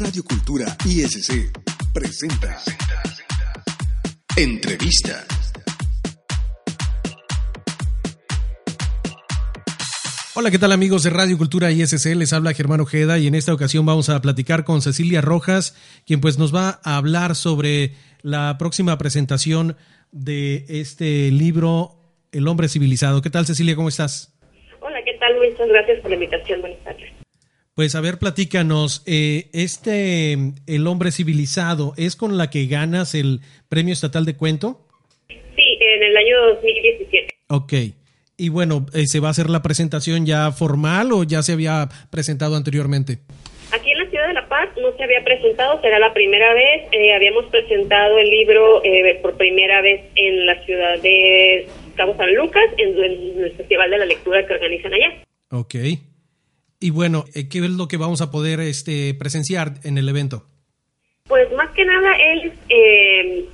Radio Cultura ISC presenta Entrevista. Hola, ¿qué tal amigos de Radio Cultura ISC? Les habla Germán Ojeda y en esta ocasión vamos a platicar con Cecilia Rojas, quien pues nos va a hablar sobre la próxima presentación de este libro El hombre civilizado. ¿Qué tal Cecilia? ¿Cómo estás? Hola, ¿qué tal? Muchas gracias por la invitación. Buenas tardes. Pues a ver, platícanos, eh, este El hombre civilizado, ¿es con la que ganas el Premio Estatal de Cuento? Sí, en el año 2017. Ok. Y bueno, eh, ¿se va a hacer la presentación ya formal o ya se había presentado anteriormente? Aquí en la ciudad de La Paz no se había presentado, será la primera vez. Eh, habíamos presentado el libro por primera vez en la ciudad de Cabo San Lucas, en, en el Festival de la Lectura que organizan allá. Ok. Y bueno, eh, ¿qué es lo que vamos a poder este, presenciar en el evento? Pues más que nada, él, eh,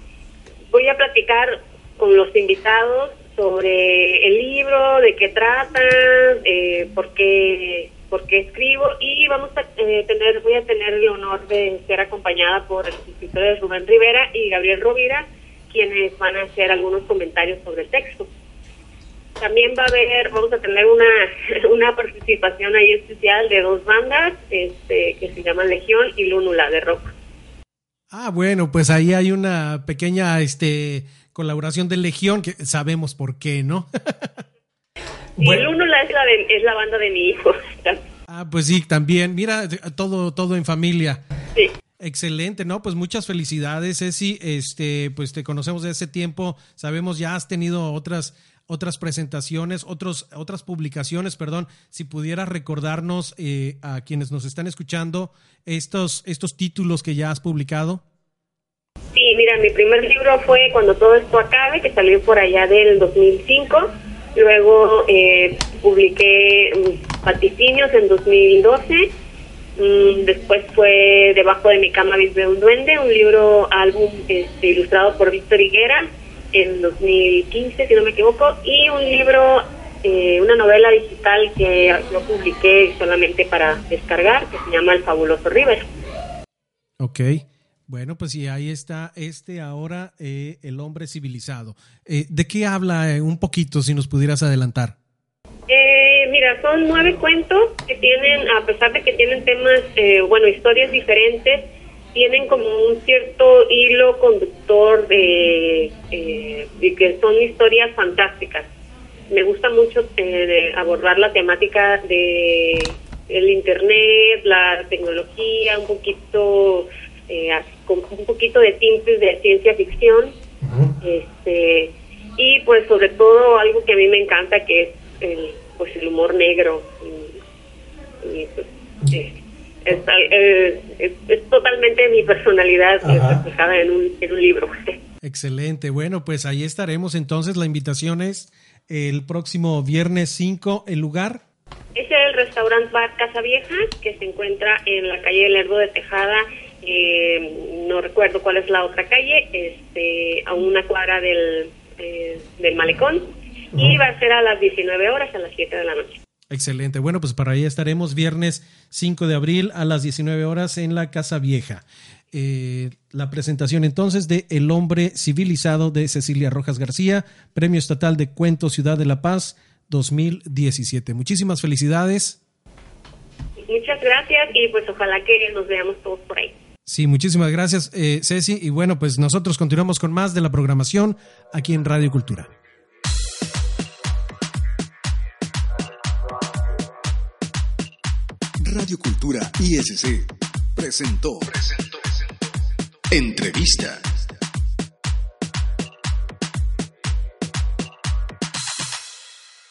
voy a platicar con los invitados sobre el libro, de qué trata, eh, por, qué, por qué escribo y vamos a tener, voy a tener el honor de ser acompañada por los escritores Rubén Rivera y Gabriel Rovira, quienes van a hacer algunos comentarios sobre el texto. También va a haber, vamos a tener una, una participación ahí especial de dos bandas este, que se llaman Legión y Lúnula de rock. Ah, bueno, pues ahí hay una pequeña este, colaboración de Legión que sabemos por qué, ¿no? y Lúnula es la, es la banda de mi hijo. ah, pues sí, también. Mira, todo, todo en familia. Sí. Excelente, ¿no? Pues muchas felicidades, Ceci. Este, pues te conocemos de ese tiempo, sabemos ya has tenido otras otras presentaciones, otros, otras publicaciones, perdón, si pudieras recordarnos eh, a quienes nos están escuchando estos, estos títulos que ya has publicado. Sí, mira, mi primer libro fue Cuando todo esto acabe, que salió por allá del 2005. Luego eh, publiqué mm, Paticinios en 2012. Mm, después fue Debajo de mi cama vive un duende, un libro, álbum este, ilustrado por Víctor Higuera en 2015, si no me equivoco, y un libro, eh, una novela digital que yo publiqué solamente para descargar, que se llama El Fabuloso River. Ok. Bueno, pues sí, ahí está este ahora, eh, El Hombre Civilizado. Eh, ¿De qué habla un poquito, si nos pudieras adelantar? mira, son nueve cuentos que tienen, a pesar de que tienen temas, bueno, historias diferentes, tienen como un cierto hilo conductor de, eh, que son historias fantásticas. Me gusta mucho eh, abordar la temática de el internet, la tecnología, un poquito eh, con un poquito de tintes de ciencia ficción, este y pues sobre todo algo que a mí me encanta que es el, pues el humor negro. Y, pues, es, es, totalmente mi personalidad reflejada en un, en un libro. Excelente. Bueno, pues ahí estaremos. Entonces, la invitación es el próximo viernes 5. ¿El lugar? Es el restaurante Bar Casa Vieja, que se encuentra en la calle Lerdo de Tejada. Eh, no recuerdo cuál es la otra calle, este, a una cuadra del, eh, del malecón. Y va a ser a las 19 horas, a las 7 de la noche. Excelente. Bueno, pues para ahí estaremos viernes 5 de abril a las 19 horas en la Casa Vieja. Eh, la presentación entonces de El hombre civilizado de Cecilia Rojas García, Premio Estatal de Cuento Ciudad de la Paz 2017. Muchísimas felicidades. Muchas gracias y pues ojalá que nos veamos todos por ahí. Sí, muchísimas gracias, eh, Ceci. Y bueno, pues nosotros continuamos con más de la programación aquí en Radio Cultura. Radio Cultura ISC presentó, presentó, Entrevista.